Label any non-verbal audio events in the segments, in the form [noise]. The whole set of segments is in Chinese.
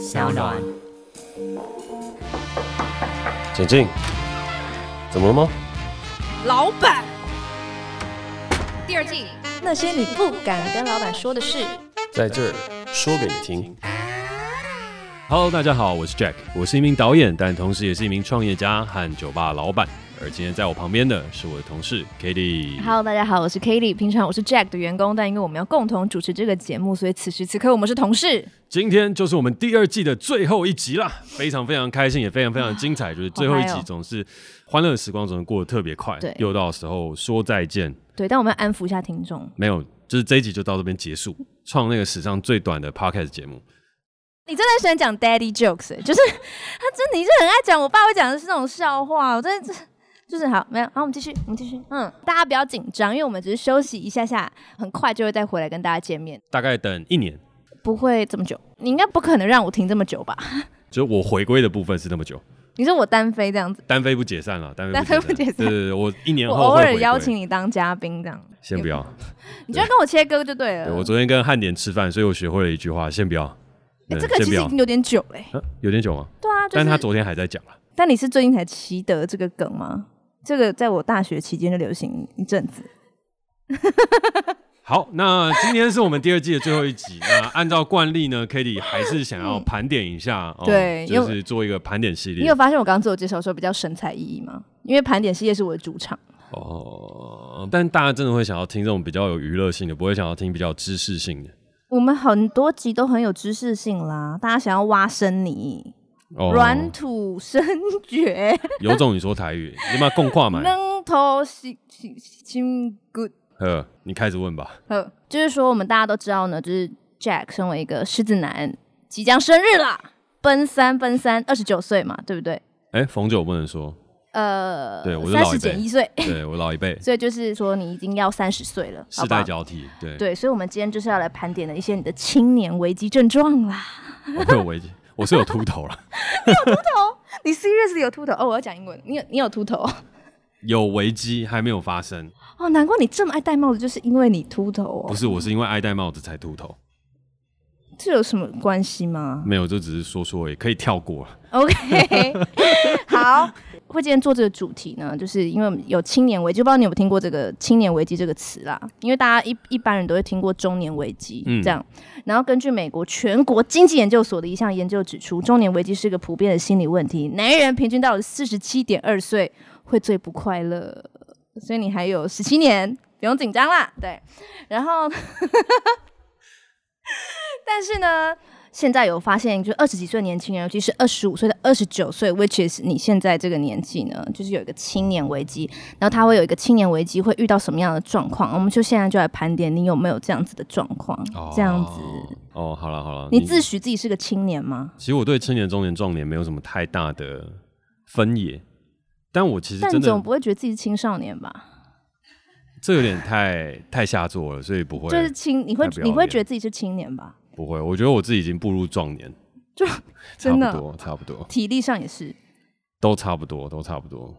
小暖。请进，怎么了吗？老板，第二季那些你不敢跟老板说的事，在这儿说给你听。Hello，大家好，我是 Jack，我是一名导演，但同时也是一名创业家和酒吧老板。而今天在我旁边的是我的同事 Katie。Hello，大家好，我是 Katie。平常我是 Jack 的员工，但因为我们要共同主持这个节目，所以此时此刻我们是同事。今天就是我们第二季的最后一集啦，非常非常开心，也非常非常精彩。就是最后一集总是欢乐的时光总是过得特别快，对，又到时候说再见。对，但我们要安抚一下听众。没有，就是这一集就到这边结束，创那个史上最短的 Podcast 节目。你真的喜欢讲 Daddy jokes，欸，就是他真的，你是很爱讲我爸会讲的是那种笑话，我真的是。就是好，没有，好，我们继续，我们继续，嗯，大家不要紧张，因为我们只是休息一下下，很快就会再回来跟大家见面。大概等一年，不会这么久，你应该不可能让我停这么久吧？[laughs] 就我回归的部分是那么久。你说我单飞这样子？单飞不解散了，单飞不解散。对对对，我一年后我偶尔邀请你当嘉宾这样。先不要，[laughs] 你就要跟我切割就对了。对，我昨天跟汉典吃饭，所以我学会了一句话：先不要。哎，这个其实已经有点久嘞。有点久吗？对啊，但他昨天还在讲啊。但你是最近才习得这个梗吗？这个在我大学期间就流行一阵子。好，那今天是我们第二季的最后一集。那按照惯例呢，Katie 还是想要盘点一下，嗯哦、对，就是做一个盘点系列。你有发现我刚刚自我介绍的时候比较神采奕奕吗？因为盘点系列是我的主场。哦，但大家真的会想要听这种比较有娱乐性的，不会想要听比较知识性的。我们很多集都很有知识性啦，大家想要挖深你。软、哦、土生绝，有种你说台语，你把共话嘛？能 good。呵，你开始问吧。呵，就是说我们大家都知道呢，就是 Jack 身为一个狮子男，即将生日啦，奔三奔三，二十九岁嘛，对不对？哎、欸，逢九不能说。呃，对，我三十减一岁，对我老一辈，所以就是说你已经要三十岁了，世代交替，对对，所以我们今天就是要来盘点的一些你的青年危机症状啦。有危机。我是有秃头了，[laughs] 你有秃头？你 serious 有秃头？哦，我要讲英文。你有你有秃头？有危机还没有发生。哦，难怪你这么爱戴帽子，就是因为你秃头哦。不是，我是因为爱戴帽子才秃头。这有什么关系吗？没有，就只是说说也可以跳过。OK，[laughs] 好。会今天做这个主题呢，就是因为有青年危机，不知道你有没有听过这个“青年危机”这个词啦？因为大家一一般人都会听过中年危机，嗯，这样。然后根据美国全国经济研究所的一项研究指出，中年危机是一个普遍的心理问题。男人平均到了四十七点二岁会最不快乐，所以你还有十七年，不用紧张啦。对，然后，但是呢。现在有发现，就是二十几岁年轻人，尤其是二十五岁的二十九岁，which is 你现在这个年纪呢，就是有一个青年危机。然后他会有一个青年危机，会遇到什么样的状况？我们就现在就来盘点，你有没有这样子的状况？哦、这样子。哦，好了好了，你自诩自己是个青年吗？其实我对青年、中年、壮年没有什么太大的分野，但我其实真的，但你总不会觉得自己是青少年吧？这有点太太下作了，所以不会。就是青，你会你会觉得自己是青年吧？不会，我觉得我自己已经步入壮年，就 [laughs] 真的。差不多，差不多，体力上也是，都差不多，都差不多。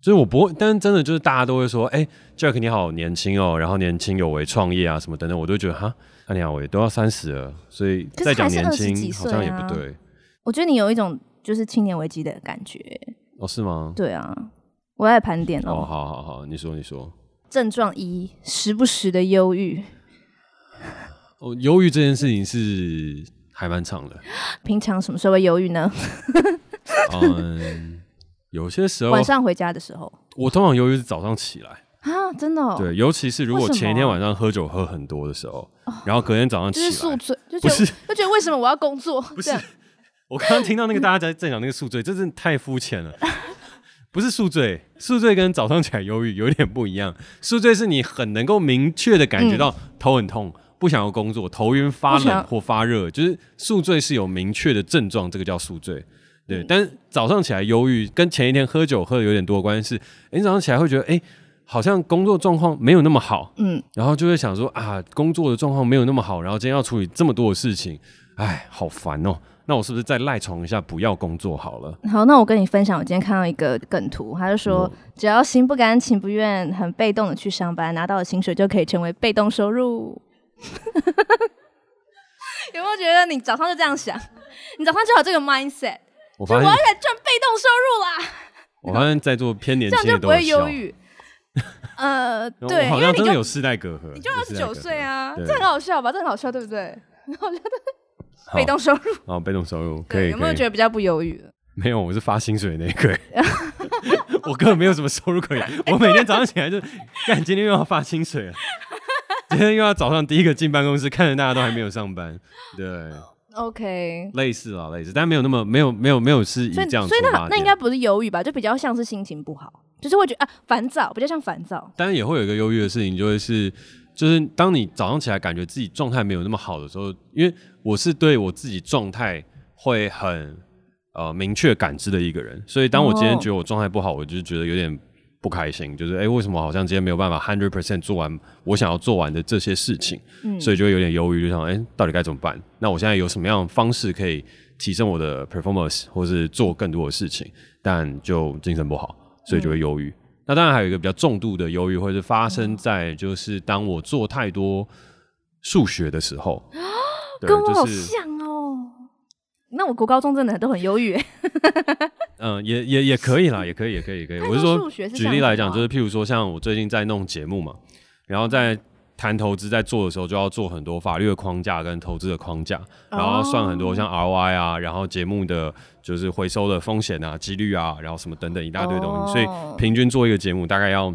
就是我不会，但是真的就是大家都会说，哎、欸、，Jack 你好年轻哦，然后年轻有为创业啊什么等等，我都觉得哈，那你好，我也都要三十了，所以再讲年轻好像也不对。我觉得你有一种就是青年危机的感觉，哦，是吗？对啊，我在盘点哦，好好好，你说你说，症状一，时不时的忧郁。哦，忧郁这件事情是还蛮长的。[gasps] 平常什么时候会忧郁呢？[laughs] 嗯，有些时候晚上回家的时候，我通常忧郁是早上起来啊，真的、哦。对，尤其是如果前一天晚上喝酒喝很多的时候，然后隔天早上起来，就是宿醉，就觉得不是就觉得为什么我要工作？[laughs] 不是，我刚刚听到那个大家在在讲那个宿醉，这真的太肤浅了。[laughs] 不是宿醉，宿醉跟早上起来忧郁有点不一样。宿醉是你很能够明确的感觉到头很痛。嗯不想要工作，头晕、发冷或发热，就是宿醉是有明确的症状，这个叫宿醉。对，嗯、但是早上起来忧郁，跟前一天喝酒喝的有点多关系是，你早上起来会觉得，哎、欸，好像工作状况没有那么好，嗯，然后就会想说啊，工作的状况没有那么好，然后今天要处理这么多的事情，哎，好烦哦。那我是不是再赖床一下，不要工作好了？好，那我跟你分享，我今天看到一个梗图，他就说，嗯、只要心不甘情不愿，很被动的去上班，拿到的薪水就可以成为被动收入。[laughs] 有没有觉得你早上就这样想？[laughs] 你早上就有这个 mindset，我发现我要赚被动收入啦，我发现在座偏年 [laughs] 这样轻就不会忧有郁。呃，对，好因为你就像真的有世代隔阂。你就二十九岁啊，这很好笑吧？这很好笑，对不对？很好笑的好被动收入，哦，被动收入可对，以，有没有觉得比较不忧郁了？没有，我是发薪水的那个，我根本没有什么收入可以。我每天早上起来就，干，今天又要发薪水了，[laughs] 今天又要早上第一个进办公室，看着大家都还没有上班，对。[laughs] OK，类似啊，类似，但没有那么没有没有没有是以这样所以那那应该不是忧郁吧？就比较像是心情不好，就是会觉得啊烦躁，比较像烦躁。当然也会有一个忧郁的事情，就会是就是当你早上起来感觉自己状态没有那么好的时候，因为我是对我自己状态会很呃明确感知的一个人，所以当我今天觉得我状态不好，我就觉得有点不开心，就是哎、欸，为什么好像今天没有办法 hundred percent 做完我想要做完的这些事情，嗯、所以就会有点犹豫，就想哎、欸，到底该怎么办？那我现在有什么样的方式可以提升我的 performance，或是做更多的事情？但就精神不好，所以就会忧郁。嗯、那当然还有一个比较重度的忧郁，会是发生在就是当我做太多数学的时候，嗯、对跟我好就是像哦。那我国高中真的都很忧郁。[laughs] 嗯，也也也可以啦，也可以，也可以，也可以。我是说，举例来讲，就是譬如说，像我最近在弄节目嘛，然后在谈投资，在做的时候，就要做很多法律的框架跟投资的框架，然后算很多像 ROI 啊，然后节目的就是回收的风险啊、几率啊，然后什么等等一大堆东西，所以平均做一个节目大概要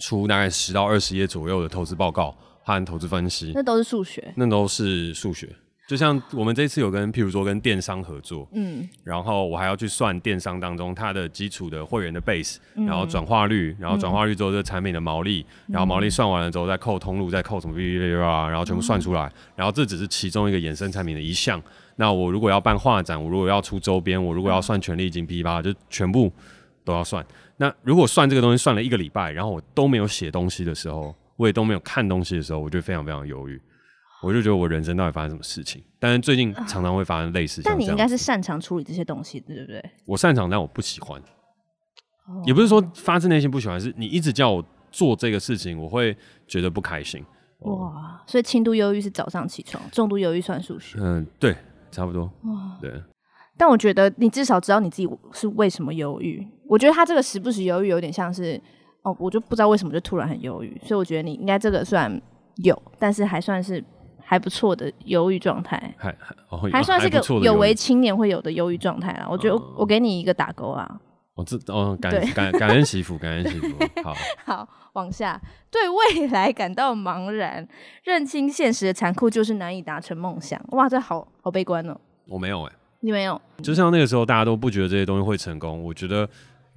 出大概十到二十页左右的投资报告和投资分析，那都是数学，那都是数学。就像我们这次有跟，譬如说跟电商合作，嗯，然后我还要去算电商当中它的基础的会员的 base，、嗯、然后转化率，然后转化率之后这个产品的毛利，嗯、然后毛利算完了之后再扣通路，再扣什么，然后全部算出来，嗯、然后这只是其中一个衍生产品的一项。那我如果要办画展，我如果要出周边，我如果要算权利金批发，就全部都要算。那如果算这个东西算了一个礼拜，然后我都没有写东西的时候，我也都没有看东西的时候，我就非常非常忧郁。我就觉得我人生到底发生什么事情？但是最近常常会发生类似。但你应该是擅长处理这些东西，对不对？我擅长，但我不喜欢。Oh. 也不是说发自内心不喜欢，是你一直叫我做这个事情，我会觉得不开心。哇，oh. 所以轻度忧郁是早上起床，重度忧郁算数学。嗯，对，差不多。哇，oh. 对。但我觉得你至少知道你自己是为什么忧郁。我觉得他这个时不时忧郁有点像是，哦，我就不知道为什么就突然很忧郁。所以我觉得你应该这个算有，但是还算是。还不错的忧郁状态，还还、哦、还算是个有为青年会有的忧郁状态啦。我觉得我给你一个打勾啊。我这哦，感感感恩惜福，感恩惜福。好，[laughs] 好，往下，对未来感到茫然，认清现实的残酷，就是难以达成梦想。哇，这好好悲观哦。我没有哎、欸，你没有？就像那个时候，大家都不觉得这些东西会成功。我觉得。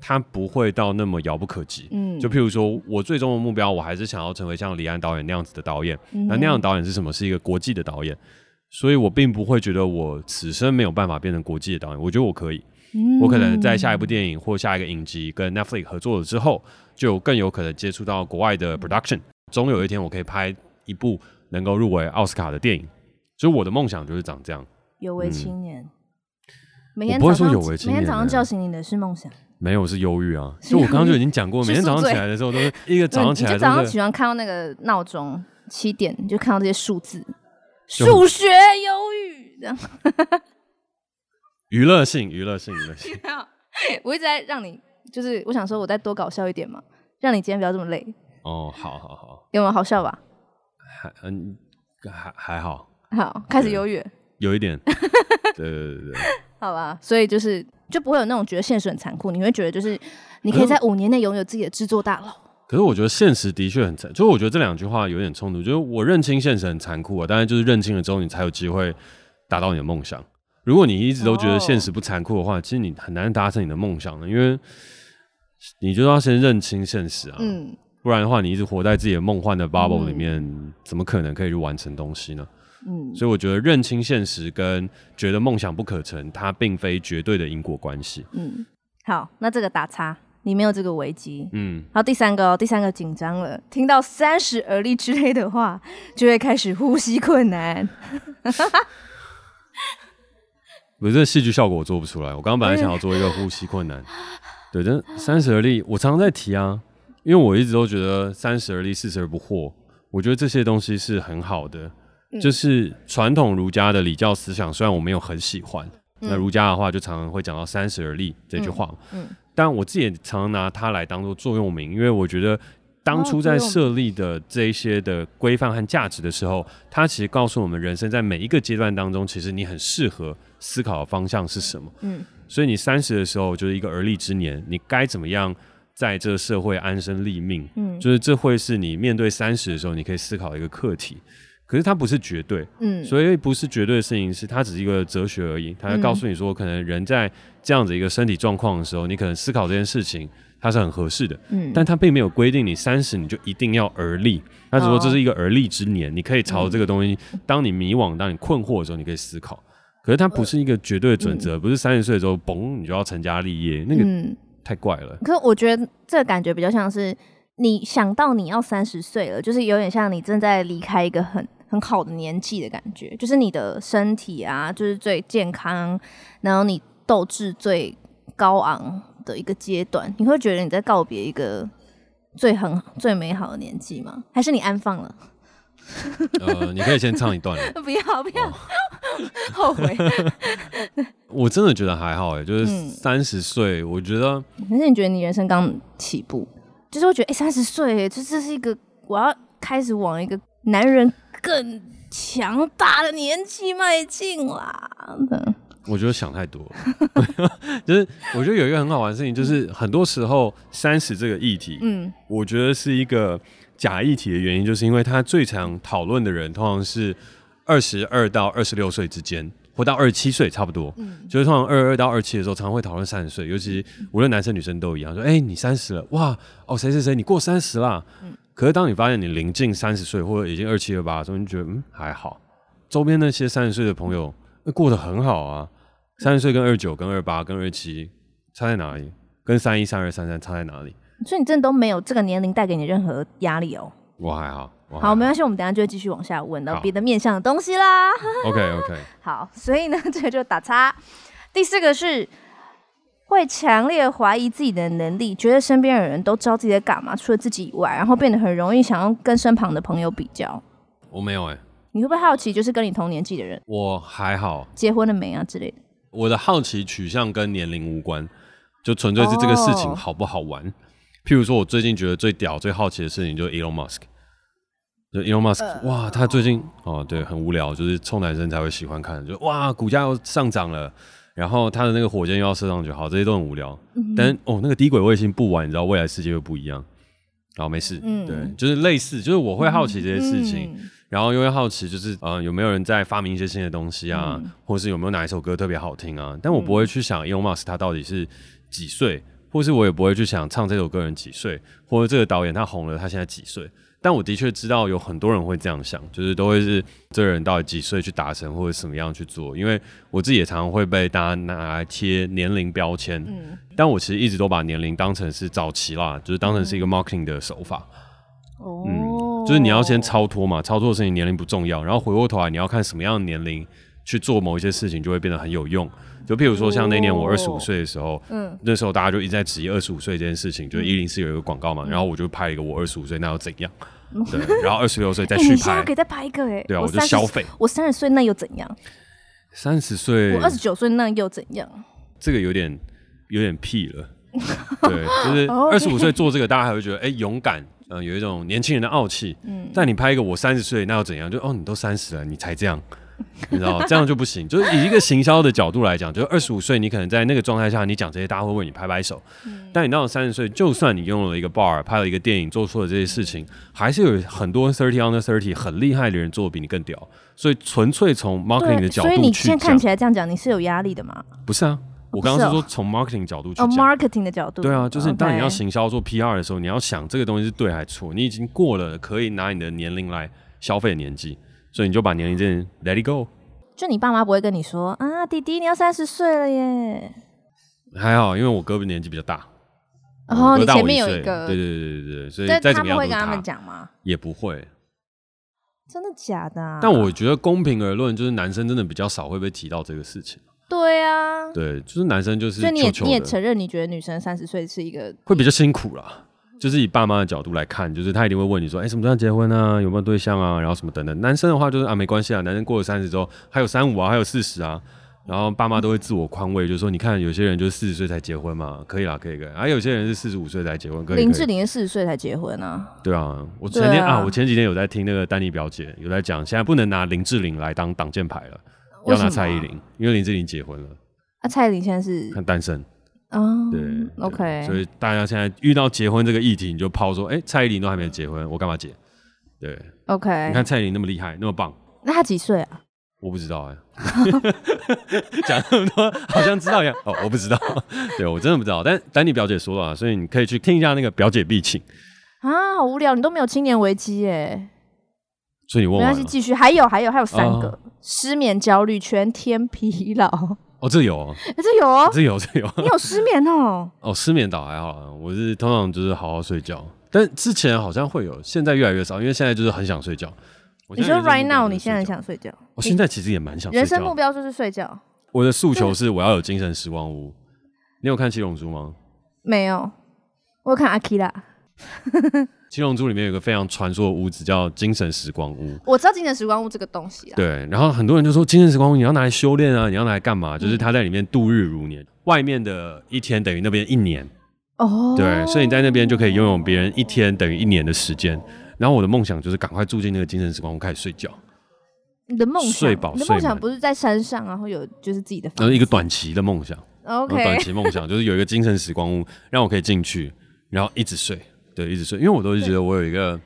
他不会到那么遥不可及。嗯，就譬如说，我最终的目标，我还是想要成为像李安导演那样子的导演。嗯、那那样的导演是什么？是一个国际的导演。所以我并不会觉得我此生没有办法变成国际的导演。我觉得我可以。嗯、我可能在下一部电影或下一个影集跟 Netflix 合作了之后，就更有可能接触到国外的 production。总有一天，我可以拍一部能够入围奥斯卡的电影。所以我的梦想就是长这样。有为青年。嗯、每天我不会说有为青年。每天早上叫醒你的是梦想。没有，是忧郁啊！就我刚刚就已经讲过，[laughs] 每天早上起来的时候都是一个早上起来，就早上起床看到那个闹钟七点，你就看到这些数字，数学忧郁这样。娱乐性，娱乐性，娱乐性。[laughs] 我一直在让你，就是我想说，我再多搞笑一点嘛，让你今天不要这么累。哦，好好好，有没有好笑吧？还嗯，还还好。好，开始忧郁。有一点。[laughs] 对对对对。好吧，所以就是。就不会有那种觉得现实很残酷，你会觉得就是你可以在五年内拥有自己的制作大佬。可是我觉得现实的确很残，就是我觉得这两句话有点冲突。就是我认清现实很残酷啊，当然就是认清了之后，你才有机会达到你的梦想。如果你一直都觉得现实不残酷的话，其实你很难达成你的梦想的，因为你就要先认清现实啊。嗯，不然的话，你一直活在自己的梦幻的 bubble 里面，嗯，怎么可能可以去完成东西呢？嗯，所以我觉得认清现实跟觉得梦想不可成，它并非绝对的因果关系。嗯，好，那这个打叉，你没有这个危机。嗯，好，第三个哦，第三个紧张了，听到三十而立之类的话，就会开始呼吸困难。[laughs] 不是，这戏剧效果我做不出来。我刚刚本来想要做一个呼吸困难，对，但三十而立，我常常在提啊，因为我一直都觉得三十而立，四十而不惑。我觉得这些东西是很好的。就是传统儒家的礼教思想，虽然我没有很喜欢，那儒家的话就常常会讲到“三十而立”这句话，嗯，但我自己也常常拿它来当做座右铭，因为我觉得当初在设立的这一些的规范和价值的时候，它其实告诉我们，人生在每一个阶段当中，其实你很适合思考的方向是什么，嗯，所以你三十的时候就是一个而立之年，你该怎么样在这个社会安身立命，嗯，就是这会是你面对三十的时候，你可以思考的一个课题。可是它不是绝对，嗯，所以不是绝对的事情，是它只是一个哲学而已。它会告诉你说，可能人在这样子一个身体状况的时候，你可能思考这件事情，它是很合适的，嗯，但它并没有规定你三十你就一定要而立。它只说这是一个而立之年，你可以朝这个东西，当你迷惘、当你困惑的时候，你可以思考。可是它不是一个绝对的准则，不是三十岁的时候嘣，你就要成家立业，那个太怪了。可是我觉得这个感觉比较像是你想到你要三十岁了，就是有点像你正在离开一个很。很好的年纪的感觉，就是你的身体啊，就是最健康，然后你斗志最高昂的一个阶段，你会觉得你在告别一个最很最美好的年纪吗？还是你安放了？[laughs] 呃，你可以先唱一段。[laughs] 不要不要，哦、[laughs] 后悔。我真的觉得还好哎，就是三十岁，我觉得。可是你觉得你人生刚起步，就是我觉得哎，三十岁，这这是一个我要开始往一个男人。更强大的年纪迈进啦！我觉得想太多了，[laughs] 就是我觉得有一个很好玩的事情，就是很多时候三十这个议题，嗯，我觉得是一个假议题的原因，就是因为他最常讨论的人通常是二十二到二十六岁之间，或到二十七岁差不多，嗯，就是通常二十二到二十七的时候，常常会讨论三十岁，尤其无论男生女生都一样，说，哎、欸，你三十了，哇，哦，谁谁谁，你过三十啦，嗯。可是当你发现你临近三十岁或者已经二七二八的时候，你觉得嗯还好，周边那些三十岁的朋友过得很好啊。三十岁跟二九、跟二八、跟二七差在哪里？跟三一、三二、三三差在哪里？所以你真的都没有这个年龄带给你任何压力哦。我还好，我还好，好，没关系，我们等下就会继续往下问到别的面向的东西啦。OK OK，[laughs] 好，所以呢，这个就打叉。第四个是。会强烈怀疑自己的能力，觉得身边的人都知道自己在干嘛，除了自己以外，然后变得很容易想要跟身旁的朋友比较。我没有哎、欸，你会不会好奇，就是跟你同年纪的人？我还好，结婚了没啊之类的。我的好奇取向跟年龄无关，就纯粹是这个事情好不好玩。Oh. 譬如说，我最近觉得最屌、最好奇的事情就是 Elon Musk，就 Elon Musk，、uh. 哇，他最近哦，对，很无聊，就是臭男生才会喜欢看，就哇，股价又上涨了。然后他的那个火箭又要射上去，好，这些都很无聊。嗯、但哦，那个低轨卫星不玩，你知道未来世界会不一样。好，没事。嗯，对，就是类似，就是我会好奇这些事情，嗯、然后又会好奇，就是呃，有没有人在发明一些新的东西啊，嗯、或是有没有哪一首歌特别好听啊？但我不会去想 Elon Musk 他到底是几岁，或是我也不会去想唱这首歌人几岁，或者这个导演他红了，他现在几岁。但我的确知道有很多人会这样想，就是都会是这个人到底几岁去达成或者什么样去做，因为我自己也常常会被大家拿来贴年龄标签。嗯，但我其实一直都把年龄当成是早期啦，就是当成是一个 marketing 的手法。哦、嗯，就是你要先超脱嘛，超脱的事情年龄不重要，然后回过头来你要看什么样的年龄去做某一些事情，就会变得很有用。就譬如说，像那年我二十五岁的时候，嗯，那时候大家就一直在质疑二十五岁这件事情，就是一零四有一个广告嘛，然后我就拍一个我二十五岁那又怎样？对，然后二十六岁 [laughs] 再续拍，可以再拍一个哎，对啊，我就消费。我三十岁那又怎样？三十岁，我二十九岁那又怎样？这个有点有点屁了，[laughs] 对，就是二十五岁做这个，大家还会觉得哎勇敢，嗯，有一种年轻人的傲气，嗯，但你拍一个我三十岁那又怎样？就哦，你都三十了，你才这样。你知道这样就不行。[laughs] 就是以一个行销的角度来讲，就是二十五岁，你可能在那个状态下，你讲这些，大家会为你拍拍手。嗯、但你到了三十岁，就算你拥有了一个 bar，拍了一个电影，做出了这些事情，还是有很多 thirty under thirty 很厉害的人做的比你更屌。所以纯粹从 marketing 的角度去讲，所以你现在看起来这样讲，你是有压力的吗？不是啊，我刚刚是说从 marketing 角度去讲。哦，marketing 的角度。对啊，就是当你要行销做 PR 的时候，你要想这个东西是对还是错。你已经过了可以拿你的年龄来消费的年纪，所以你就把年龄证 let it go。就你爸妈不会跟你说啊，弟弟你要三十岁了耶？还好，因为我哥哥年纪比较大，然后你前面有一个，对对对对对，所以再怎么样他会跟他们讲吗？也不会，真的假的啊？但我觉得公平而论，就是男生真的比较少会被提到这个事情。对啊，对，就是男生就是，所以你也你也承认，你觉得女生三十岁是一个会比较辛苦啦。就是以爸妈的角度来看，就是他一定会问你说，哎、欸，什么时候结婚啊？有没有对象啊？然后什么等等。男生的话就是啊，没关系啊，男生过了三十之后还有三五啊，还有四十啊。然后爸妈都会自我宽慰，就是说，你看有些人就是四十岁才结婚嘛，可以啦，可以可以。而、啊、有些人是四十五岁才结婚，可以。林志玲四十岁才结婚啊？对啊，我前天啊，啊，我前几天有在听那个丹尼表姐有在讲，现在不能拿林志玲来当挡箭牌了，要拿蔡依林，因为林志玲结婚了。啊，蔡依林现在是很单身。哦，对，OK。所以大家现在遇到结婚这个议题，你就抛说，哎、欸，蔡依林都还没结婚，我干嘛结？对，OK。你看蔡依林那么厉害，那么棒，那她几岁啊？我不知道哎、欸，[laughs] 讲那么多好像知道一样哦，我不知道，[laughs] 对我真的不知道。但丹尼表姐说了，所以你可以去听一下那个表姐必请啊，好无聊，你都没有青年危机耶。所以你问我，没关系，继续，还有还有还有三个、啊、失眠、焦虑、全天疲劳。哦，这有、哦欸，这有哦，这有这有，你有失眠哦？[laughs] 哦，失眠倒还好，我是通常就是好好睡觉，但之前好像会有，现在越来越少，因为现在就是很想睡觉。你说 right now，你现在很想睡觉？我现在其实也蛮想睡觉。人生目标就是睡觉。我的诉求是我要有精神时光屋。你有看七龙珠吗？没有，我有看阿基拉。七龙珠里面有个非常传说的屋子叫精神时光屋。我知道精神时光屋这个东西啊。对，然后很多人就说精神时光屋你要拿来修炼啊，你要拿来干嘛？就是他在里面度日如年，外面的一天等于那边一年。哦。对，所以你在那边就可以拥有别人一天等于一年的时间。然后我的梦想就是赶快住进那个精神时光屋，开始睡觉。你的梦想，睡饱，你的梦想不是在山上，然后有就是自己的房子，然后一个短期的梦想。OK，短期梦想就是有一个精神时光屋，让我可以进去，然后一直睡，对，一直睡。因为我都是觉得我有一个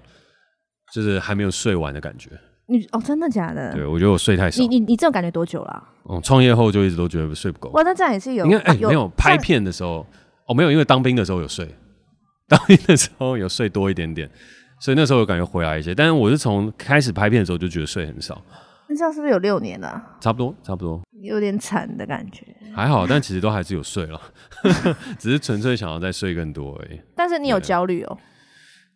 就是还没有睡完的感觉。你哦，真的假的？对，我觉得我睡太少。你你你这种感觉多久了啊？嗯，创业后就一直都觉得睡不够。哇，那这样也是有，因为哎没有拍片的时候哦，没有，因为当兵的时候有睡，[laughs] 当兵的时候有睡多一点点。所以那时候有感觉回来一些，但是我是从开始拍片的时候就觉得睡很少。那这样是不是有六年了？差不多，差不多。有点惨的感觉。还好，但其实都还是有睡了，[laughs] 只是纯粹想要再睡更多而已。但是你有焦虑哦。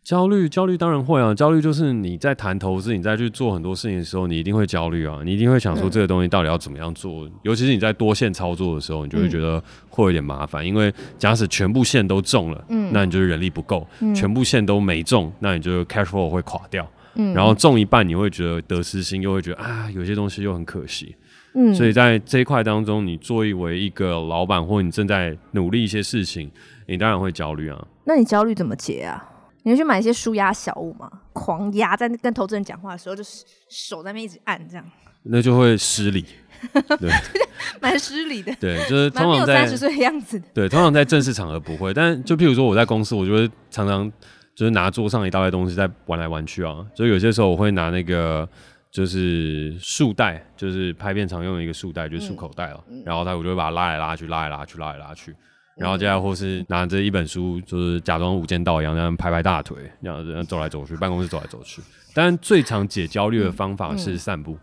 焦虑，焦虑当然会啊。焦虑就是你在谈投资，你在去做很多事情的时候，你一定会焦虑啊。你一定会想说这个东西到底要怎么样做。嗯、尤其是你在多线操作的时候，你就会觉得会有点麻烦。嗯、因为假使全部线都中了，嗯，那你就是人力不够；嗯、全部线都没中，那你就 cash flow 会垮掉。嗯，然后中一半，你会觉得得失心，又会觉得啊，有些东西又很可惜。嗯，所以在这一块当中，你作为一个老板，或你正在努力一些事情，你当然会焦虑啊。那你焦虑怎么解啊？你会去买一些舒压小物吗？狂压在跟投资人讲话的时候，就是手在那边一直按这样，那就会失礼。[laughs] 对，蛮失礼的。对，就是通常在三十岁的样子。对，通常在正式场合不会，但就譬如说我在公司，我就会常常就是拿桌上一大堆东西在玩来玩去啊。就有些时候我会拿那个就是束带，就是拍片常用的一个束带，就是束口袋了。嗯、然后他我就会把它拉来拉去，拉来拉去，拉来拉去。然后接下来或是拿着一本书，就是假装无间道一样，这样拍拍大腿，这样走来走去，办公室走来走去。但最常解焦虑的方法是散步，嗯嗯、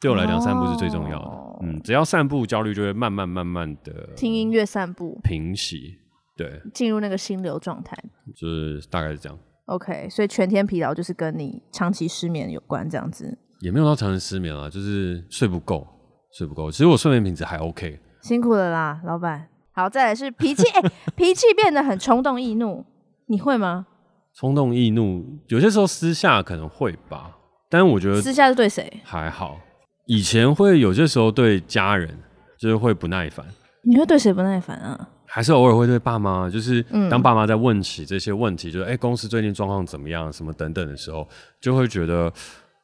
对我来讲，散步是最重要的。哦、嗯，只要散步，焦虑就会慢慢慢慢的听音乐散步平息，对，进入那个心流状态，就是大概是这样。OK，所以全天疲劳就是跟你长期失眠有关，这样子也没有到长期失眠啊，就是睡不够，睡不够。其实我睡眠品质还 OK，辛苦了啦，老板。好，再来是脾气，哎、欸，脾气变得很冲动易怒，你会吗？冲动易怒，有些时候私下可能会吧，但是我觉得私下是对谁？还好，以前会有些时候对家人就是会不耐烦。你会对谁不耐烦啊？还是偶尔会对爸妈，就是当爸妈在问起这些问题，嗯、就是哎、欸，公司最近状况怎么样，什么等等的时候，就会觉得，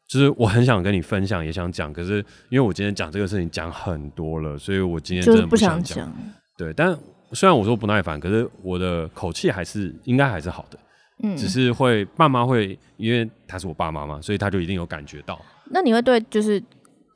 就是我很想跟你分享，也想讲，可是因为我今天讲这个事情讲很多了，所以我今天真的不想讲。对，但虽然我说不耐烦，可是我的口气还是应该还是好的，嗯，只是会爸妈会，因为他是我爸妈嘛，所以他就一定有感觉到。那你会对就是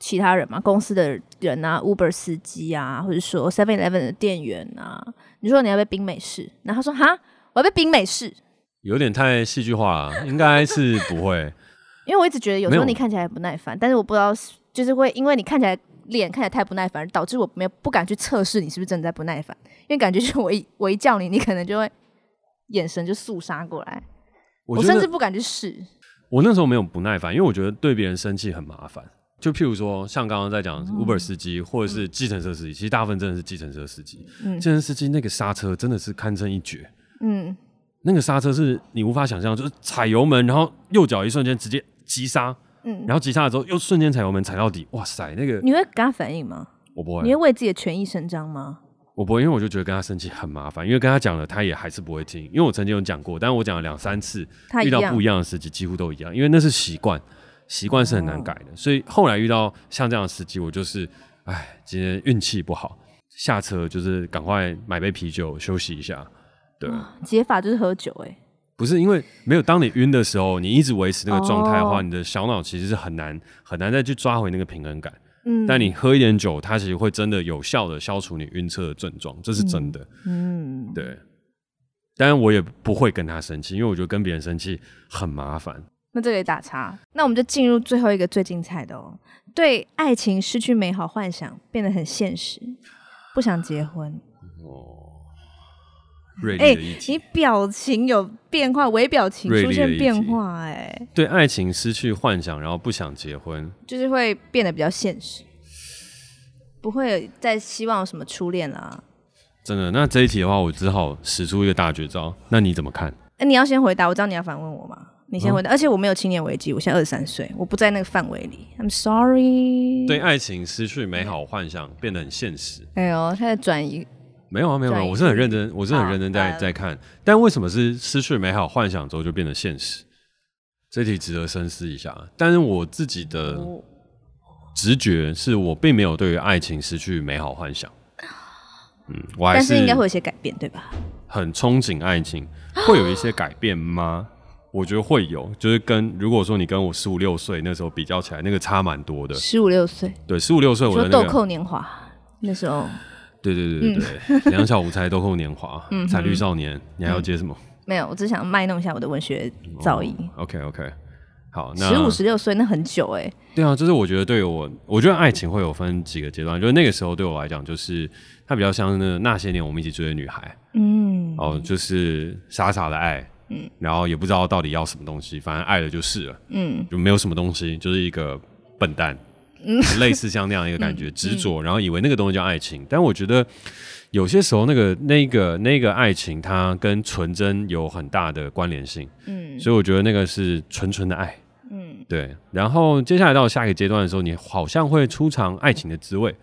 其他人嘛，公司的人啊，Uber 司机啊，或者说 Seven Eleven 的店员啊，你说你要被冰美式，然后他说哈，我要被冰美式，有点太戏剧化了，[laughs] 应该是不会，[laughs] 因为我一直觉得有时候你看起来不耐烦，但是我不知道就是会因为你看起来。脸看起来太不耐烦，导致我没有不敢去测试你是不是真的在不耐烦，因为感觉就是我一我一叫你，你可能就会眼神就肃杀过来，我，我甚至不敢去试。我那时候没有不耐烦，因为我觉得对别人生气很麻烦。就譬如说，像刚刚在讲 Uber 司机或者是计程车司机，嗯、其实大部分真的是计程车司机。嗯，计程车司机那个刹车真的是堪称一绝。嗯，那个刹车是你无法想象，就是踩油门，然后右脚一瞬间直接急刹，嗯，然后急刹了之后又瞬间踩油门踩到底，哇塞，那个你会跟他反应吗？我不会，你会为自己的权益伸张吗？我不会，因为我就觉得跟他生气很麻烦，因为跟他讲了，他也还是不会听。因为我曾经有讲过，但是我讲了两三次，遇到不一样的司机几乎都一样，因为那是习惯，习惯是很难改的。哦、所以后来遇到像这样的司机，我就是，哎，今天运气不好，下车就是赶快买杯啤酒休息一下。对，解法就是喝酒、欸，哎，不是因为没有，当你晕的时候，你一直维持那个状态的话，哦、你的小脑其实是很难很难再去抓回那个平衡感。嗯，但你喝一点酒，它其实会真的有效的消除你晕车的症状，这是真的。嗯，对。当然我也不会跟他生气，因为我觉得跟别人生气很麻烦。那这里打叉。那我们就进入最后一个最精彩的哦。对爱情失去美好幻想，变得很现实，不想结婚。哦，锐利的一题。欸，你表情有变化，微表情出现变化，哎。对爱情失去幻想，然后不想结婚，就是会变得比较现实，不会再希望有什么初恋啦。真的，那这一题的话，我只好使出一个大绝招。那你怎么看？哎、欸，你要先回答，我知道你要反问我吗？你先回答。嗯、而且我没有青年危机，我现在二十三岁，我不在那个范围里。I'm sorry。对爱情失去美好幻想，变得很现实。哎呦，他在转移。没有啊，没有啊，我是很认真，我是很认真在在看。但为什么是失去美好幻想之后就变得现实？这题值得深思一下。但是我自己的直觉是我并没有对于爱情失去美好幻想。嗯，我还是，但是应该会有一些改变，对吧？很憧憬爱情，会有一些改变吗？我觉得会有，就是跟如果说你跟我十五六岁那时候比较起来，那个差蛮多的。十五六岁，对，十五六岁，我的那个豆蔻年华那时候。对对对对对，两小无猜，豆蔻年华，彩绿少年，你还要接什么？没有，我只想卖弄一下我的文学造诣。OK OK，好，那十五十六岁那很久哎。对啊，就是我觉得对我，我觉得爱情会有分几个阶段，就是那个时候对我来讲，就是它比较像那那些年我们一起追的女孩，嗯，哦，就是傻傻的爱，嗯，然后也不知道到底要什么东西，反正爱了就是了，嗯，就没有什么东西，就是一个笨蛋。嗯，类似像那样一个感觉，[laughs] 执着、嗯，然后以为那个东西叫爱情，但我觉得有些时候那个那个那个爱情，它跟纯真有很大的关联性。嗯，所以我觉得那个是纯纯的爱。嗯，对。然后接下来到下一个阶段的时候，你好像会初尝爱情的滋味。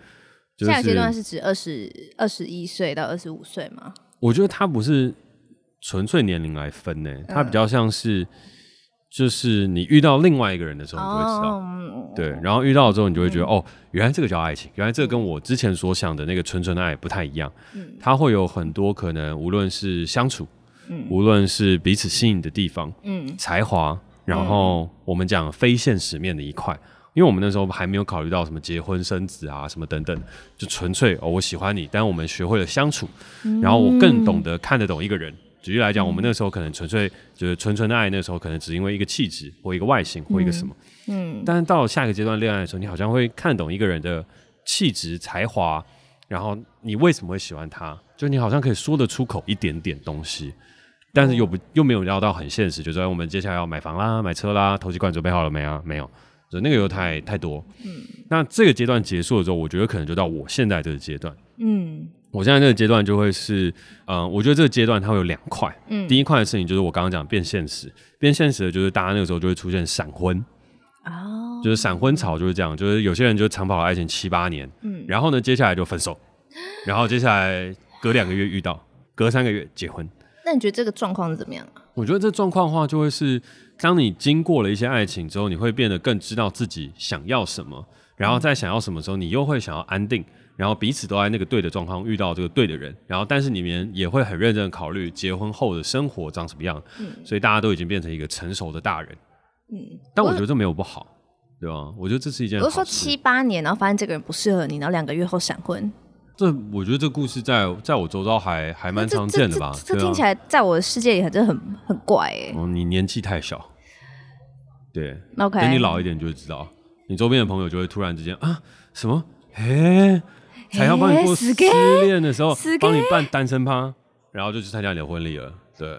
就是、下一个阶段是指二十二十一岁到二十五岁吗？我觉得他不是纯粹年龄来分呢，它比较像是。就是你遇到另外一个人的时候，你就会知道，oh, 对，然后遇到了之后，你就会觉得，嗯、哦，原来这个叫爱情，原来这个跟我之前所想的那个纯纯的爱不太一样。嗯，它会有很多可能，无论是相处，嗯，无论是彼此吸引的地方，嗯，才华，然后我们讲非现实面的一块，因为我们那时候还没有考虑到什么结婚生子啊，什么等等，就纯粹哦，我喜欢你，但我们学会了相处，然后我更懂得看得懂一个人。举例来讲，我们那时候可能纯粹就是纯纯的爱，那时候可能只因为一个气质或一个外形或一个什么，嗯，但是到了下一个阶段恋爱的时候，你好像会看懂一个人的气质、才华，然后你为什么会喜欢他，就你好像可以说得出口一点点东西，但是又不又没有聊到很现实，就说我们接下来要买房啦、买车啦，头期款准备好了没啊？没有，所以那个又太太多，嗯，那这个阶段结束了之后，我觉得可能就到我现在这个阶段，嗯。我现在这个阶段就会是，嗯、呃，我觉得这个阶段它会有两块，嗯，第一块的事情就是我刚刚讲变现实，变现实的就是大家那个时候就会出现闪婚，哦，就是闪婚潮就是这样，就是有些人就长跑了爱情七八年，嗯，然后呢，接下来就分手，[laughs] 然后接下来隔两个月遇到，隔三个月结婚。那你觉得这个状况是怎么样啊？我觉得这状况的话，就会是当你经过了一些爱情之后，你会变得更知道自己想要什么，然后在想要什么时候，你又会想要安定。然后彼此都在那个对的状况遇到这个对的人，然后但是你们也会很认真考虑结婚后的生活长什么样，嗯，所以大家都已经变成一个成熟的大人，嗯，但我觉得这没有不好，对吧？我觉得这是一件。比如说七八年，然后发现这个人不适合你，然后两个月后闪婚，这我觉得这故事在在我周遭还还蛮常见的吧？这，这，这，这听起来在我的世界里还真的很很怪哎。哦，你年纪太小，对，OK，等你老一点就会知道，你周边的朋友就会突然之间啊什么，哎。才要帮你过失恋的时候，帮你办单身趴，然后就去参加你的婚礼了。对，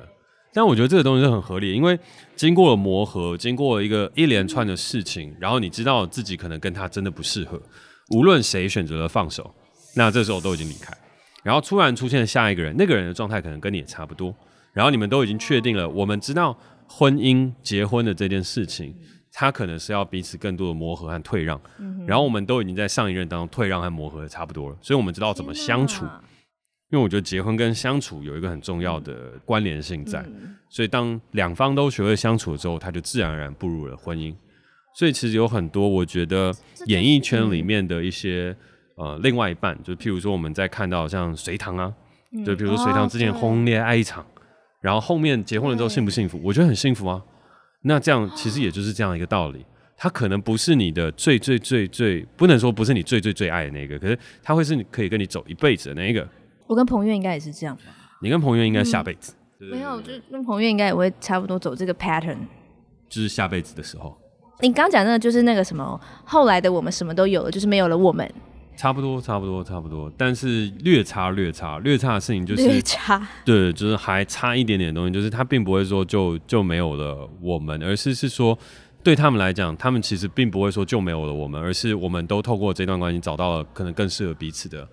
但我觉得这个东西是很合理，因为经过了磨合，经过了一个一连串的事情，然后你知道自己可能跟他真的不适合。无论谁选择了放手，那这时候都已经离开，然后突然出现下一个人，那个人的状态可能跟你也差不多，然后你们都已经确定了，我们知道婚姻结婚的这件事情，它可能是要彼此更多的磨合和退让。嗯、然后我们都已经在上一任当中退让和磨合的差不多了，所以我们知道怎么相处。因为我觉得结婚跟相处有一个很重要的关联性在，嗯、所以当两方都学会相处之后，他就自然而然步入了婚姻。所以其实有很多我觉得演艺圈里面的一些、嗯、呃另外一半，就譬如说我们在看到像隋唐啊，嗯、就比如说隋唐之前轰轰烈烈爱一场，哦、然后后面结婚了之后幸不幸福？我觉得很幸福啊。那这样其实也就是这样一个道理，他可能不是你的最最最最，不能说不是你最最最爱的那个，可是他会是你可以跟你走一辈子的那一个。我跟彭越应该也是这样吧？你跟彭越应该下辈子、嗯、没有，就跟彭越应该也会差不多走这个 pattern，就是下辈子的时候。你刚讲那个，就是那个什么，后来的我们什么都有了，就是没有了我们。差不多，差不多，差不多，但是略差，略差，略差的事情就是略差，对，就是还差一点点的东西，就是他并不会说就就没有了我们，而是是说对他们来讲，他们其实并不会说就没有了我们，而是我们都透过这段关系找到了可能更适合彼此的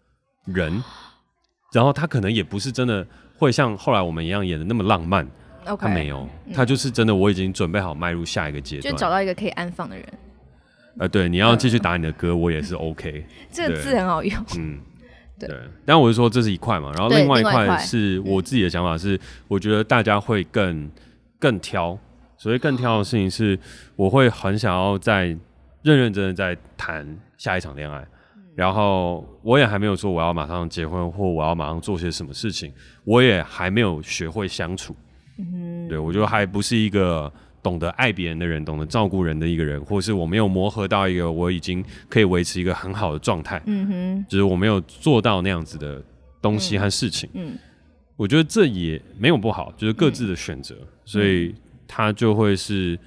人。[laughs] 然后他可能也不是真的会像后来我们一样演的那么浪漫，Okay, 他没有，嗯、他就是真的我已经准备好迈入下一个阶段，就找到一个可以安放的人。呃，对，你要继续打你的歌，我也是 OK。[laughs] 这个字很好用，嗯，对。但我是说这是一块嘛，然后另外一块是我自己的想法是，我觉得大家会更更挑，所以更挑的事情是，我会很想要在认认真真在谈下一场恋爱。然后我也还没有说我要马上结婚，或我要马上做些什么事情，我也还没有学会相处。嗯，对，我觉得还不是一个懂得爱别人的人，懂得照顾人的一个人，或是我没有磨合到一个我已经可以维持一个很好的状态。嗯哼，就是我没有做到那样子的东西和事情。嗯，我觉得这也没有不好，就是各自的选择，所以他就会是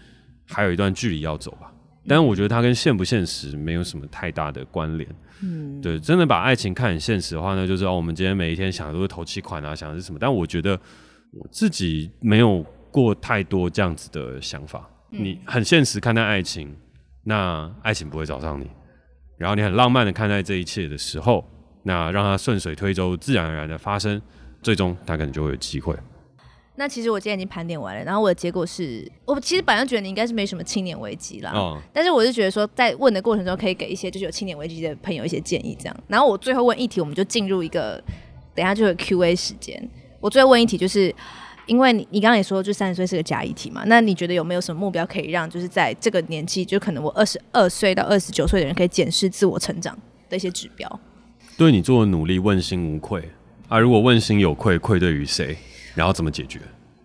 还有一段距离要走吧。但是我觉得它跟现不现实没有什么太大的关联。嗯，对，真的把爱情看很现实的话呢，就是哦，我们今天每一天想的都是投期款啊，想的是什么？但我觉得我自己没有过太多这样子的想法。嗯、你很现实看待爱情，那爱情不会找上你；然后你很浪漫的看待这一切的时候，那让它顺水推舟，自然而然的发生，最终它可能就会有机会。那其实我今天已经盘点完了，然后我的结果是我其实本来觉得你应该是没什么青年危机啦，哦、但是我是觉得说在问的过程中可以给一些就是有青年危机的朋友一些建议，这样。然后我最后问一题，我们就进入一个等一下就有 Q&A 时间。我最后问一题，就是因为你你刚刚也说就三十岁是个假议题嘛，那你觉得有没有什么目标可以让就是在这个年纪，就可能我二十二岁到二十九岁的人可以检视自我成长的一些指标？对你做的努力问心无愧啊，如果问心有愧，愧对于谁？然后怎么解决？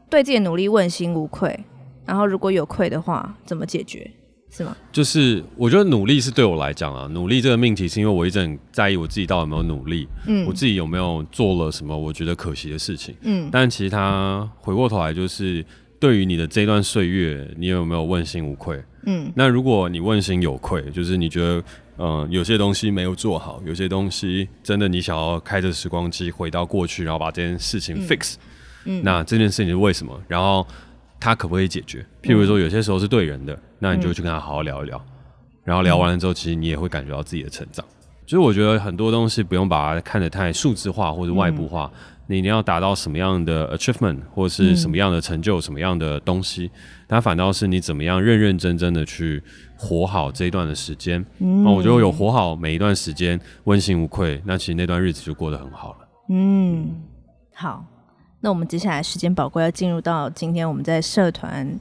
对自己的努力问心无愧，然后如果有愧的话，怎么解决？是吗？就是我觉得努力是对我来讲啊，努力这个命题是因为我一直很在意我自己到底有没有努力，嗯，我自己有没有做了什么我觉得可惜的事情，嗯。但其实他回过头来就是对于你的这段岁月，你有没有问心无愧？嗯。那如果你问心有愧，就是你觉得嗯有些东西没有做好，有些东西真的你想要开着时光机回到过去，然后把这件事情 fix。嗯嗯，那这件事情是为什么？然后他可不可以解决？譬如说，有些时候是对人的，那你就去跟他好好聊一聊。然后聊完了之后，其实你也会感觉到自己的成长。所以我觉得很多东西不用把它看得太数字化或者外部化。你一定要达到什么样的 achievement 或是什么样的成就，什么样的东西，它反倒是你怎么样认认真真的去活好这一段的时间。那我觉得有活好每一段时间，问心无愧，那其实那段日子就过得很好了。嗯，好。那我们接下来时间宝贵，要进入到今天我们在社团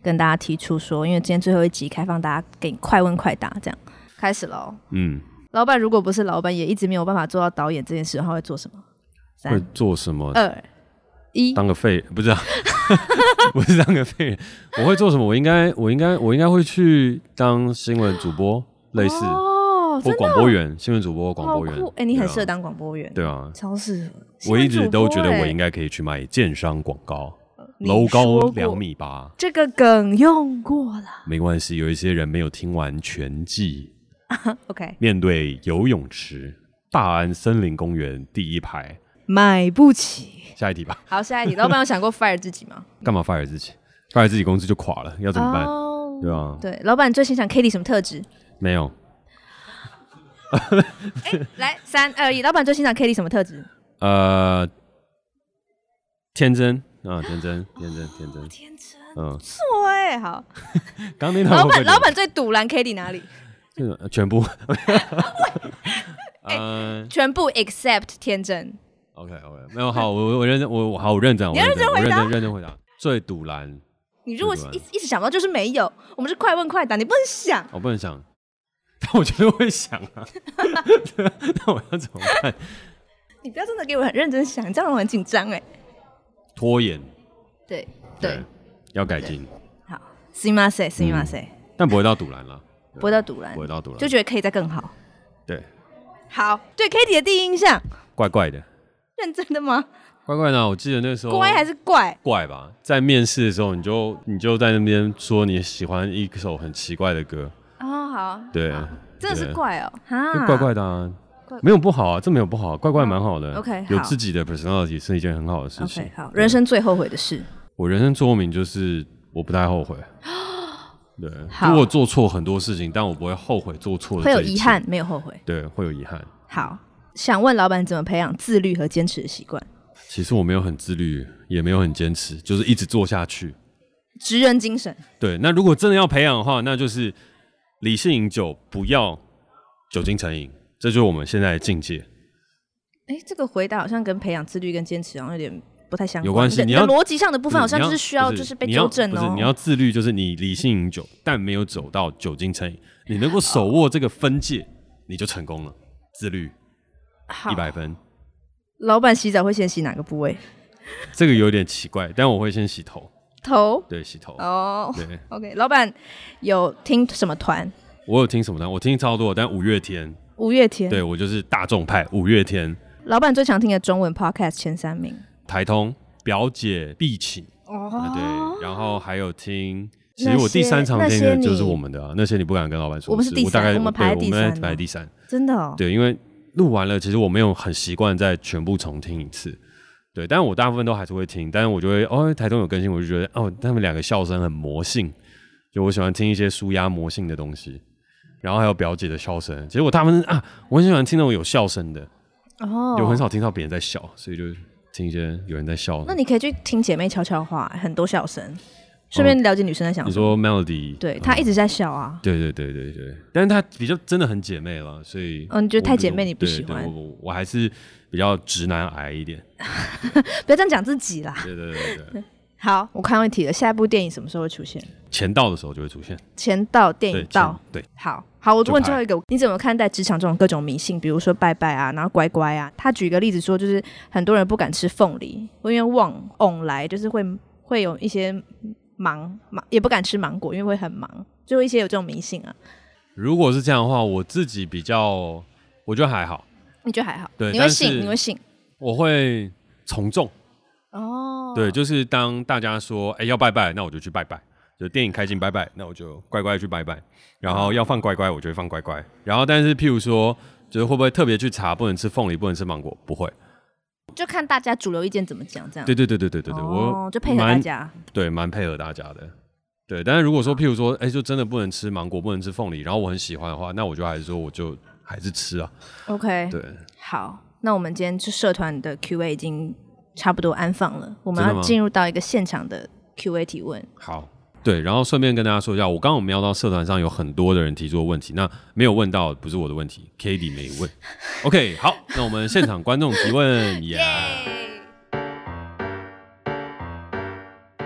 跟大家提出说，因为今天最后一集开放大家给你快问快答，这样开始喽。嗯，老板如果不是老板，也一直没有办法做到导演这件事，他会做什么？会做什么？二一，当个废不是、啊，[laughs] 不是当个废人。我会做什么？我应该，我应该，我应该会去当新闻主播，类似。哦或广播员，新闻主播，广播员。哎、欸，你很适合当广播员。对啊，超适合。我一直都觉得我应该可以去卖建商广告，楼高两米八。这个梗用过了。没关系，有一些人没有听完全季。[laughs] OK。面对游泳池，大安森林公园第一排，买不起。下一题吧。好，下一题。老板有想过 fire 自己吗？[laughs] 干嘛 fire 自己？fire 自己公司就垮了，要怎么办？Oh, 对啊。对，老板最欣赏 Kitty 什么特质？没有。[laughs] 来三二一，老板最欣赏 Kitty 什么特质？呃，天真、啊，天真，天真，天真，天真，嗯，错哎，好。刚 [laughs] 刚那老板，老板最堵拦 Kitty 哪里？全部。嗯，[laughs] 全部 except 天真。OK，OK，没有好，我我认真，我我好，我认真，你要认真回答，认真认真回答。最堵拦，你如果一一直想不到，就是没有。我们是快问快答，你不能想。我不能想，但我觉得会想啊。[laughs] 那我要怎么办？你不要真的给我很认真想，这样我很紧张哎。拖延。对对，要改进。好，すみません，すみません。但不会到赌烂了，[laughs] 不会到赌烂，不会到赌烂，就觉得可以再更好。对。好，对 Kitty 的第一印象，怪怪的。认真的吗？怪怪的，我记得那时候乖还是怪？怪吧，在面试的时候，你就你就在那边说你喜欢一首很奇怪的歌。 哦，好，对，真的是怪哦，哈，怪怪的啊，没有不好啊，这没有不好，怪怪蛮好的。OK，有自己的 personality 是一件很好的事情。OK，好，人生最后悔的事，我人生座右铭就是我不太后悔。[gasps] 对，如果做错很多事情，但我不会后悔做错的。会有遗憾，没有后悔。对，会有遗憾。好，想问老板怎么培养自律和坚持的习惯？其实我没有很自律，也没有很坚持，就是一直做下去。职人精神。对，那如果真的要培养的话，那就是理性饮酒，不要酒精成瘾，这就是我们现在的境界。哎，这个回答好像跟培养自律跟坚持好像有点不太相关。有关系，你要逻辑上的部分好像就是需要就是被纠正哦。不是，你要自律，就是你理性饮酒，但没有走到酒精成瘾，你能够手握这个分界，你就成功了。自律，一百分。老板洗澡会先洗哪个部位？[laughs] 这个有点奇怪，但我会先洗头。头？对，洗头。哦，对。OK，老板有听什么团？我有听什么团？我听超多，但五月天。五月天。对，我就是大众派，五月天。老板最常听的中文 Podcast 前三名：台通、表姐、必请。哦。对，然后还有听，其实我第三场听的就是我们的啊，那些你不敢跟老板说。我们是第三，我们排第三，排第三。真的哦。对，因为。录完了，其实我没有很习惯再全部重听一次，对，但是我大部分都还是会听，但是我就会哦，台中有更新，我就觉得哦，他们两个笑声很魔性，就我喜欢听一些舒压魔性的东西，然后还有表姐的笑声，其实我大部分啊，我很喜欢听那种有笑声的，哦，有很少听到别人在笑，所以就听一些有人在笑。那你可以去听姐妹悄悄话，很多笑声。顺便了解女生在想什么。你说 Melody，对她一直在笑啊。对对对对对，但是她比较真的很姐妹了，所以。[laughs] 嗯，你觉得太姐妹你不喜欢？我我还是比较直男癌一点。[laughs] 不要这样讲自己啦。对对对对。[laughs] 好，我看问题了。下一部电影什么时候会出现？钱到的时候就会出现。钱到电影到。对。好好，我问最后一个，你怎么看待职场这种各种迷信？比如说拜拜啊，然后乖乖啊。他举一个例子说，就是很多人不敢吃凤梨，因为旺旺来就是会会有一些。忙忙也不敢吃芒果，因为会很忙，就一些有这种迷信啊。如果是这样的话，我自己比较，我觉得还好。你觉得还好？对，你会信？你会信？我会从众。哦。对，就是当大家说哎、欸、要拜拜，那我就去拜拜。就电影开镜拜拜，那我就乖乖去拜拜。然后要放乖乖，我就会放乖乖。然后但是譬如说，就是会不会特别去查不能吃凤梨，不能吃芒果？不会。就看大家主流意见怎么讲，这样。对对对对对对对，我就配合大家。对，蛮配合大家的。对，但是如果说譬如说，哎，就真的不能吃芒果，不能吃凤梨，然后我很喜欢的话，那我就还是说，我就还是吃啊。OK。对。好，那我们今天是社团的 Q&A 已经差不多安放了，我们要进入到一个现场的 Q&A 提问。好。对，然后顺便跟大家说一下，我刚刚有瞄到社团上有很多的人提出问题，那没有问到不是我的问题 k a t i e 没问。OK，[laughs] 好，那我们现场观众提问，[laughs] 耶、yeah！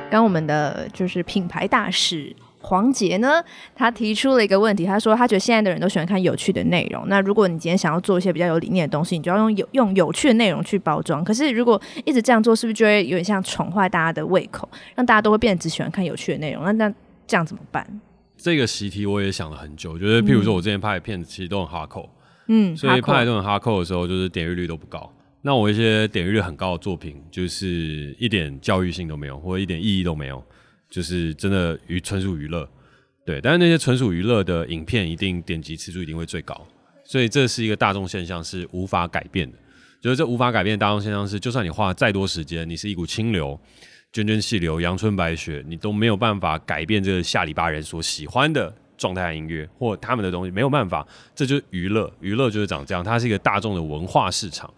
刚我们的就是品牌大使。黄杰呢，他提出了一个问题，他说他觉得现在的人都喜欢看有趣的内容。那如果你今天想要做一些比较有理念的东西，你就要用有用有趣的内容去包装。可是如果一直这样做，是不是就会有点像宠坏大家的胃口，让大家都会变得只喜欢看有趣的内容？那那这样怎么办？这个习题我也想了很久，就是譬如说我之前拍的片子其实都很哈扣，嗯，所以拍的都很哈扣的时候，就是点阅率都不高。那我一些点阅率很高的作品，就是一点教育性都没有，或者一点意义都没有。就是真的娱纯属娱乐，对，但是那些纯属娱乐的影片，一定点击次数一定会最高，所以这是一个大众现象，是无法改变的。就是这无法改变的大众现象是，就算你花再多时间，你是一股清流，涓涓细流，阳春白雪，你都没有办法改变这个下里巴人所喜欢的状态音乐或他们的东西，没有办法，这就是娱乐，娱乐就是长这样，它是一个大众的文化市场。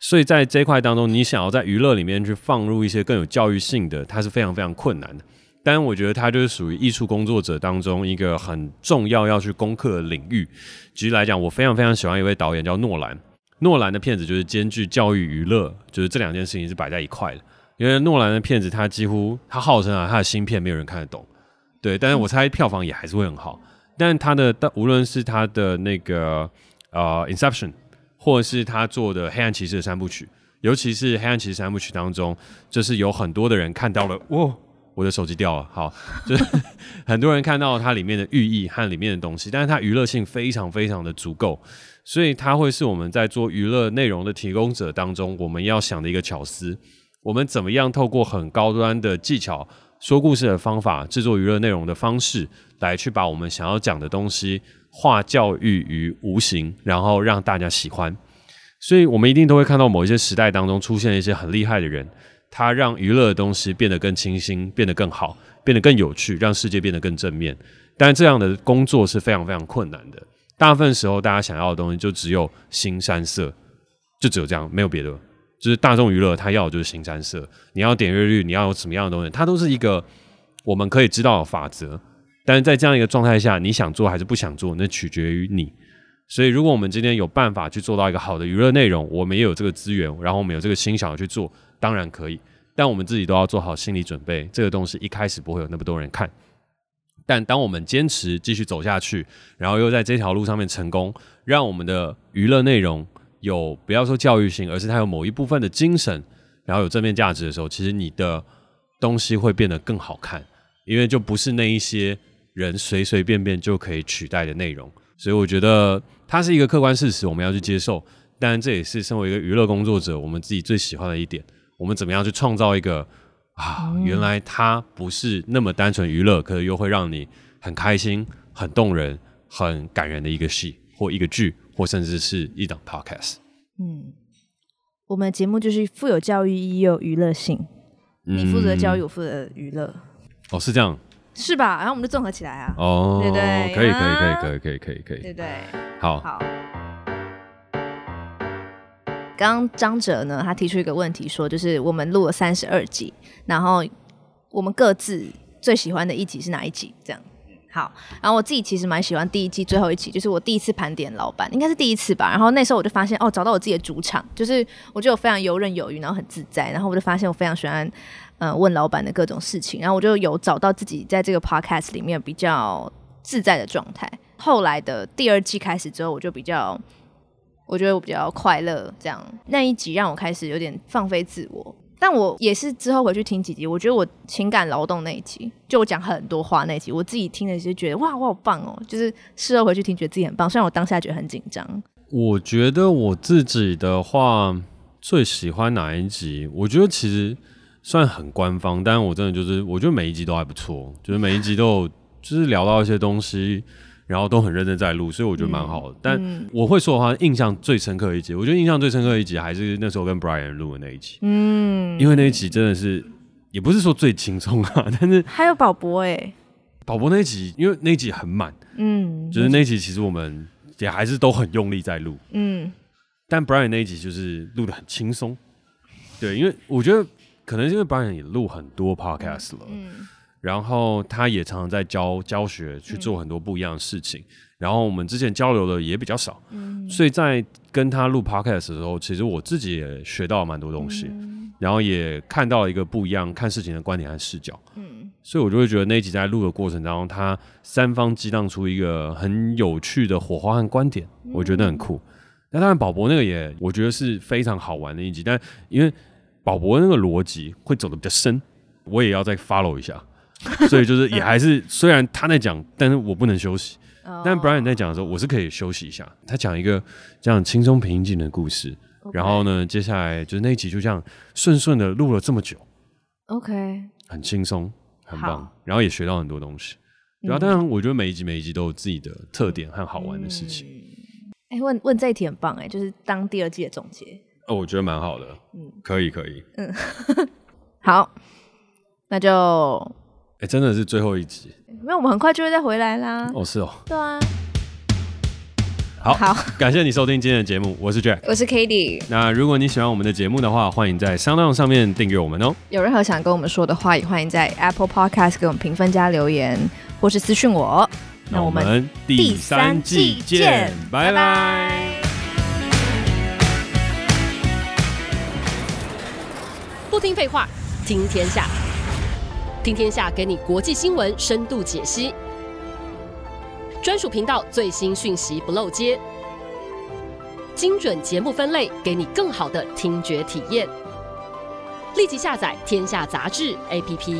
所以在这一块当中，你想要在娱乐里面去放入一些更有教育性的，它是非常非常困难的。但我觉得它就是属于艺术工作者当中一个很重要要去攻克的领域。举例来讲，我非常非常喜欢一位导演叫诺兰。诺兰的片子就是兼具教育娱乐，就是这两件事情是摆在一块的。因为诺兰的片子，他几乎他号称啊，他的新片没有人看得懂，对。但是我猜票房也还是会很好。但他的但无论是他的那个呃《Inception》，或者是他做的《黑暗骑士》的三部曲，尤其是《黑暗骑士》三部曲当中，就是有很多的人看到了，哇！我的手机掉了，好，[laughs] 就是很多人看到它里面的寓意和里面的东西，但是它娱乐性非常非常的足够，所以它会是我们在做娱乐内容的提供者当中，我们要想的一个巧思。我们怎么样透过很高端的技巧、说故事的方法、制作娱乐内容的方式，来去把我们想要讲的东西化教育于无形，然后让大家喜欢。所以我们一定都会看到某一些时代当中出现一些很厉害的人。它让娱乐的东西变得更清新，变得更好，变得更有趣，让世界变得更正面。但这样的工作是非常非常困难的。大部分时候，大家想要的东西就只有新山色，就只有这样，没有别的。就是大众娱乐，它要的就是新山色。你要点阅率，你要有什么样的东西，它都是一个我们可以知道的法则。但是在这样一个状态下，你想做还是不想做，那取决于你。所以，如果我们今天有办法去做到一个好的娱乐内容，我们也有这个资源，然后我们有这个心想要去做。当然可以，但我们自己都要做好心理准备。这个东西一开始不会有那么多人看，但当我们坚持继续走下去，然后又在这条路上面成功，让我们的娱乐内容有不要说教育性，而是它有某一部分的精神，然后有正面价值的时候，其实你的东西会变得更好看，因为就不是那一些人随随便便就可以取代的内容。所以我觉得它是一个客观事实，我们要去接受。但这也是身为一个娱乐工作者，我们自己最喜欢的一点。我们怎么样去创造一个啊？原来它不是那么单纯娱乐，可是又会让你很开心、很动人、很感人的一个戏或一个剧，或甚至是一档 podcast。嗯，我们的节目就是富有教育意义又有娱乐性。你负责教育，我负责娱乐。哦，是这样，是吧？然后我们就综合起来啊。哦，对对，可以，可以，可以，可以，可以，可以，可以，对对，好，好。刚张哲呢，他提出一个问题，说就是我们录了三十二集，然后我们各自最喜欢的一集是哪一集？这样好，然后我自己其实蛮喜欢第一季最后一集，就是我第一次盘点老板，应该是第一次吧。然后那时候我就发现，哦，找到我自己的主场，就是我觉得我非常游刃有余，然后很自在。然后我就发现我非常喜欢，嗯、问老板的各种事情。然后我就有找到自己在这个 podcast 里面比较自在的状态。后来的第二季开始之后，我就比较。我觉得我比较快乐，这样那一集让我开始有点放飞自我。但我也是之后回去听几集，我觉得我情感劳动那一集，就我讲很多话那一集，我自己听了就觉得哇，我好棒哦！就是事后回去听，觉得自己很棒。虽然我当下觉得很紧张。我觉得我自己的话最喜欢哪一集？我觉得其实算很官方，但我真的就是我觉得每一集都还不错，就是每一集都有就是聊到一些东西。然后都很认真在录，所以我觉得蛮好的。嗯、但我会说的话，印象最深刻的一集，我觉得印象最深刻的一集还是那时候跟 Brian 录的那一集。嗯，因为那一集真的是，也不是说最轻松啊，但是还有宝博哎，宝博那一集，因为那一集很满，嗯，就是那一集其实我们也还是都很用力在录，嗯。但 Brian 那一集就是录的很轻松，对，因为我觉得可能是因为 Brian 也录很多 Podcast 了，嗯。嗯然后他也常常在教教学，去做很多不一样的事情。嗯、然后我们之前交流的也比较少，嗯、所以在跟他录 podcast 的时候，其实我自己也学到了蛮多东西，嗯、然后也看到了一个不一样看事情的观点和视角。嗯，所以我就会觉得那一集在录的过程当中，他三方激荡出一个很有趣的火花和观点，嗯、我觉得很酷。那当然，宝博那个也我觉得是非常好玩的一集，但因为宝博那个逻辑会走的比较深，我也要再 follow 一下。所以就是也还是，虽然他在讲，但是我不能休息。但 Brian 在讲的时候，我是可以休息一下。他讲一个这样轻松平静的故事，然后呢，接下来就是那一集就这样顺顺的录了这么久。OK，很轻松，很棒，然后也学到很多东西。然后当然，我觉得每一集每一集都有自己的特点和好玩的事情。哎，问问这一题很棒哎，就是当第二季的总结。哦，我觉得蛮好的。嗯，可以可以。嗯，[laughs] 好，那就。欸、真的是最后一集，因为我们很快就会再回来啦。哦，是哦。对啊。好，好，感谢你收听今天的节目，我是 Jack，我是 Katy。那如果你喜欢我们的节目的话，欢迎在 SoundOn 上面订阅我们哦。有任何想跟我们说的话，也欢迎在 Apple Podcast 给我们评分加留言，或是私讯我。那我们第三季见，拜拜。不听废话，听天下，听天下给你国际新闻深度解析。专属频道最新讯息不漏接，精准节目分类，给你更好的听觉体验。立即下载《天下杂志》APP。